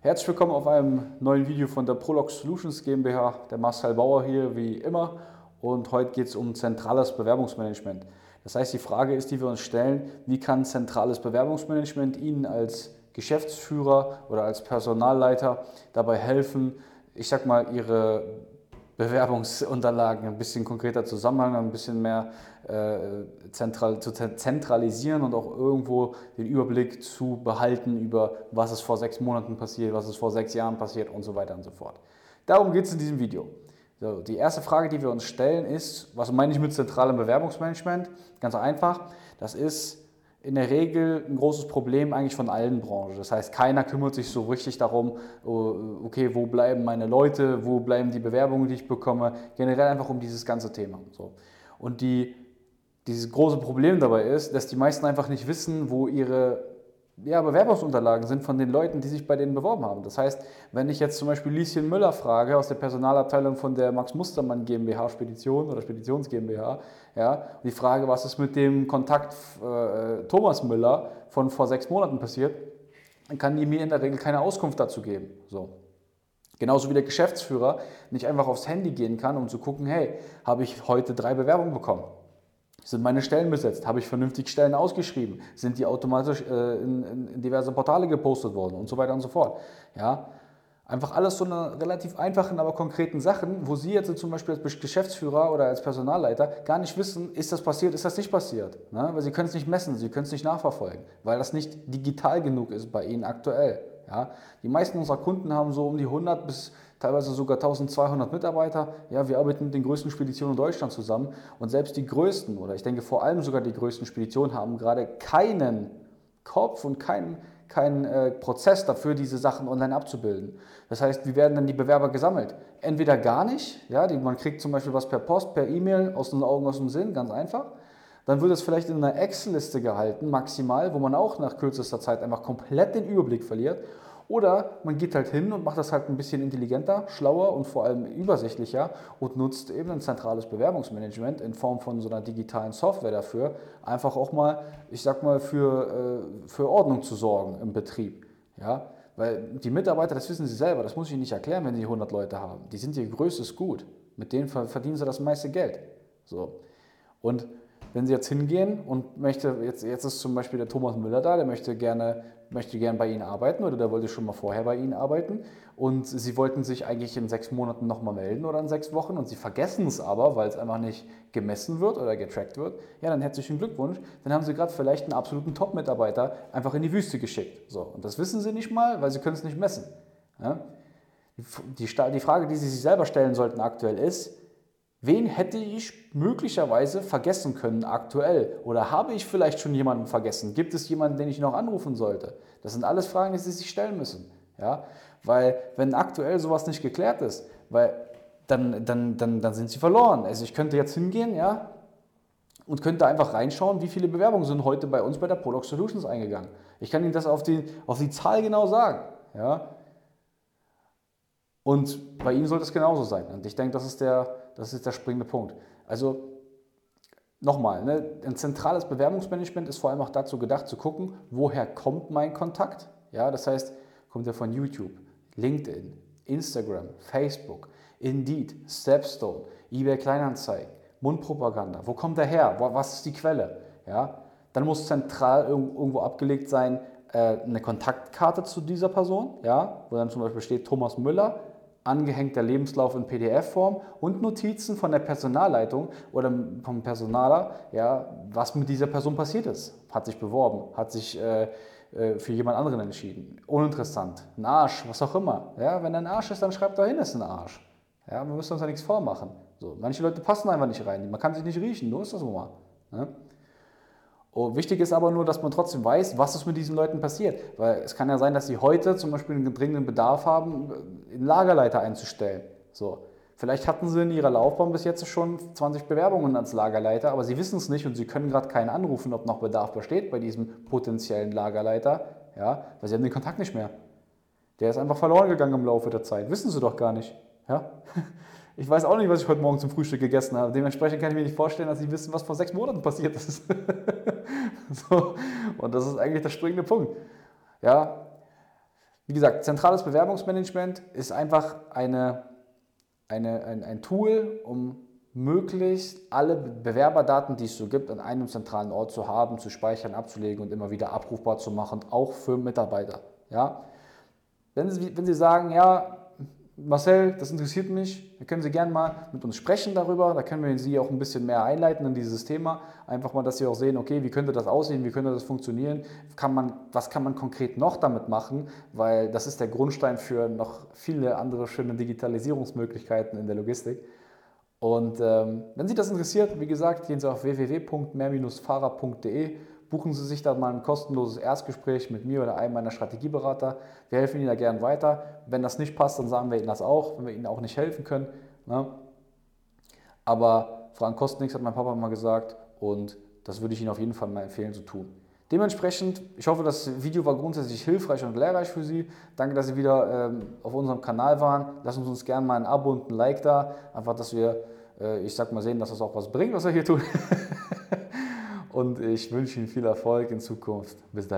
Herzlich willkommen auf einem neuen Video von der Prolog Solutions GmbH. Der Marcel Bauer hier wie immer und heute geht es um zentrales Bewerbungsmanagement. Das heißt, die Frage ist, die wir uns stellen, wie kann zentrales Bewerbungsmanagement Ihnen als Geschäftsführer oder als Personalleiter dabei helfen, ich sag mal, Ihre Bewerbungsunterlagen ein bisschen konkreter zusammenhang, ein bisschen mehr äh, zentral, zu zentralisieren und auch irgendwo den Überblick zu behalten über, was ist vor sechs Monaten passiert, was ist vor sechs Jahren passiert und so weiter und so fort. Darum geht es in diesem Video. So, die erste Frage, die wir uns stellen, ist, was meine ich mit zentralem Bewerbungsmanagement? Ganz einfach, das ist in der Regel ein großes Problem eigentlich von allen Branchen. Das heißt, keiner kümmert sich so richtig darum, oh, okay, wo bleiben meine Leute, wo bleiben die Bewerbungen, die ich bekomme, generell einfach um dieses ganze Thema. So. Und die, dieses große Problem dabei ist, dass die meisten einfach nicht wissen, wo ihre ja, Bewerbungsunterlagen sind von den Leuten, die sich bei denen beworben haben. Das heißt, wenn ich jetzt zum Beispiel Lieschen Müller frage aus der Personalabteilung von der Max Mustermann GmbH Spedition oder Speditions GmbH, ja, und die Frage, was ist mit dem Kontakt äh, Thomas Müller von vor sechs Monaten passiert, dann kann die mir in der Regel keine Auskunft dazu geben. So. Genauso wie der Geschäftsführer nicht einfach aufs Handy gehen kann, um zu gucken, hey, habe ich heute drei Bewerbungen bekommen? Sind meine Stellen besetzt? Habe ich vernünftig Stellen ausgeschrieben? Sind die automatisch äh, in, in, diverse Portale gepostet worden und so weiter und so fort? Ja, einfach alles so eine relativ einfachen, aber konkreten Sachen, wo Sie jetzt zum Beispiel als Geschäftsführer oder als Personalleiter gar nicht wissen, ist das passiert, ist das nicht passiert? Ne? Weil Sie können es nicht messen, Sie können es nicht nachverfolgen, weil das nicht digital genug ist bei Ihnen aktuell. Ja? Die meisten unserer Kunden haben so um die 100 bis teilweise sogar 1200 Mitarbeiter. Ja, wir arbeiten mit den größten Speditionen in Deutschland zusammen und selbst die größten oder ich denke vor allem sogar die größten Speditionen haben gerade keinen Kopf und keinen kein äh, Prozess dafür, diese Sachen online abzubilden. Das heißt, wie werden dann die Bewerber gesammelt? Entweder gar nicht, ja, die, man kriegt zum Beispiel was per Post, per E-Mail, aus den Augen, aus dem Sinn, ganz einfach. Dann wird es vielleicht in einer Excel-Liste gehalten, maximal, wo man auch nach kürzester Zeit einfach komplett den Überblick verliert. Oder man geht halt hin und macht das halt ein bisschen intelligenter, schlauer und vor allem übersichtlicher und nutzt eben ein zentrales Bewerbungsmanagement in Form von so einer digitalen Software dafür, einfach auch mal, ich sag mal, für, äh, für Ordnung zu sorgen im Betrieb. Ja? Weil die Mitarbeiter, das wissen sie selber, das muss ich ihnen nicht erklären, wenn sie 100 Leute haben. Die sind ihr größtes Gut. Mit denen verdienen sie das meiste Geld. So. Und wenn Sie jetzt hingehen und möchte, jetzt, jetzt ist zum Beispiel der Thomas Müller da, der möchte gerne, möchte gerne bei Ihnen arbeiten oder der wollte schon mal vorher bei Ihnen arbeiten und Sie wollten sich eigentlich in sechs Monaten nochmal melden oder in sechs Wochen und Sie vergessen es aber, weil es einfach nicht gemessen wird oder getrackt wird, ja, dann herzlichen Glückwunsch, dann haben Sie gerade vielleicht einen absoluten Top-Mitarbeiter einfach in die Wüste geschickt. So, und das wissen Sie nicht mal, weil Sie können es nicht messen. Ja? Die, die Frage, die Sie sich selber stellen sollten aktuell ist, Wen hätte ich möglicherweise vergessen können aktuell? Oder habe ich vielleicht schon jemanden vergessen? Gibt es jemanden, den ich noch anrufen sollte? Das sind alles Fragen, die Sie sich stellen müssen. Ja? Weil wenn aktuell sowas nicht geklärt ist, weil dann, dann, dann, dann sind Sie verloren. Also ich könnte jetzt hingehen ja, und könnte einfach reinschauen, wie viele Bewerbungen sind heute bei uns bei der Prolog Solutions eingegangen. Ich kann Ihnen das auf die, auf die Zahl genau sagen. Ja? Und bei ihm sollte es genauso sein. Und ich denke, das ist der, das ist der springende Punkt. Also nochmal, ne, ein zentrales Bewerbungsmanagement ist vor allem auch dazu gedacht, zu gucken, woher kommt mein Kontakt. Ja, das heißt, kommt er von YouTube, LinkedIn, Instagram, Facebook, Indeed, Stepstone, eBay Kleinanzeigen, Mundpropaganda. Wo kommt er her? Was ist die Quelle? Ja, dann muss zentral irgendwo abgelegt sein, äh, eine Kontaktkarte zu dieser Person, ja, wo dann zum Beispiel steht Thomas Müller, angehängter Lebenslauf in PDF-Form und Notizen von der Personalleitung oder vom Personaler, ja, was mit dieser Person passiert ist. Hat sich beworben, hat sich äh, äh, für jemand anderen entschieden. Uninteressant, ein Arsch, was auch immer. Ja, wenn er ein Arsch ist, dann schreibt er hin, ist ein Arsch. Ja, wir müssen uns da nichts vormachen. So, manche Leute passen einfach nicht rein, man kann sich nicht riechen, nur ist das so mal. Ne? Oh, wichtig ist aber nur, dass man trotzdem weiß, was ist mit diesen Leuten passiert. Weil es kann ja sein, dass sie heute zum Beispiel einen dringenden Bedarf haben, einen Lagerleiter einzustellen. So. Vielleicht hatten sie in ihrer Laufbahn bis jetzt schon 20 Bewerbungen als Lagerleiter, aber sie wissen es nicht und sie können gerade keinen anrufen, ob noch Bedarf besteht bei diesem potenziellen Lagerleiter, ja, weil sie haben den Kontakt nicht mehr. Der ist einfach verloren gegangen im Laufe der Zeit. Wissen sie doch gar nicht. Ja? Ich weiß auch nicht, was ich heute Morgen zum Frühstück gegessen habe. Dementsprechend kann ich mir nicht vorstellen, dass sie wissen, was vor sechs Monaten passiert ist. so. Und das ist eigentlich der springende Punkt. Ja, Wie gesagt, zentrales Bewerbungsmanagement ist einfach eine, eine, ein, ein Tool, um möglichst alle Bewerberdaten, die es so gibt, an einem zentralen Ort zu haben, zu speichern, abzulegen und immer wieder abrufbar zu machen, auch für Mitarbeiter. Ja? Wenn, Sie, wenn Sie sagen, ja, Marcel, das interessiert mich, dann können Sie gerne mal mit uns sprechen darüber, da können wir Sie auch ein bisschen mehr einleiten in dieses Thema, einfach mal, dass Sie auch sehen, okay, wie könnte das aussehen, wie könnte das funktionieren, kann man, was kann man konkret noch damit machen, weil das ist der Grundstein für noch viele andere schöne Digitalisierungsmöglichkeiten in der Logistik. Und ähm, wenn Sie das interessiert, wie gesagt, gehen Sie auf www.mehr-fahrer.de, buchen Sie sich da mal ein kostenloses Erstgespräch mit mir oder einem meiner Strategieberater. Wir helfen Ihnen da gern weiter. Wenn das nicht passt, dann sagen wir Ihnen das auch, wenn wir Ihnen auch nicht helfen können. Ne? Aber Fragen kosten nichts, hat mein Papa mal gesagt. Und das würde ich Ihnen auf jeden Fall mal empfehlen zu tun. Dementsprechend, ich hoffe, das Video war grundsätzlich hilfreich und lehrreich für Sie. Danke, dass Sie wieder ähm, auf unserem Kanal waren. Lassen Sie uns gerne mal ein Abo und ein Like da. Einfach, dass wir, äh, ich sag mal, sehen, dass das auch was bringt, was wir hier tun. und ich wünsche Ihnen viel Erfolg in Zukunft. Bis dahin.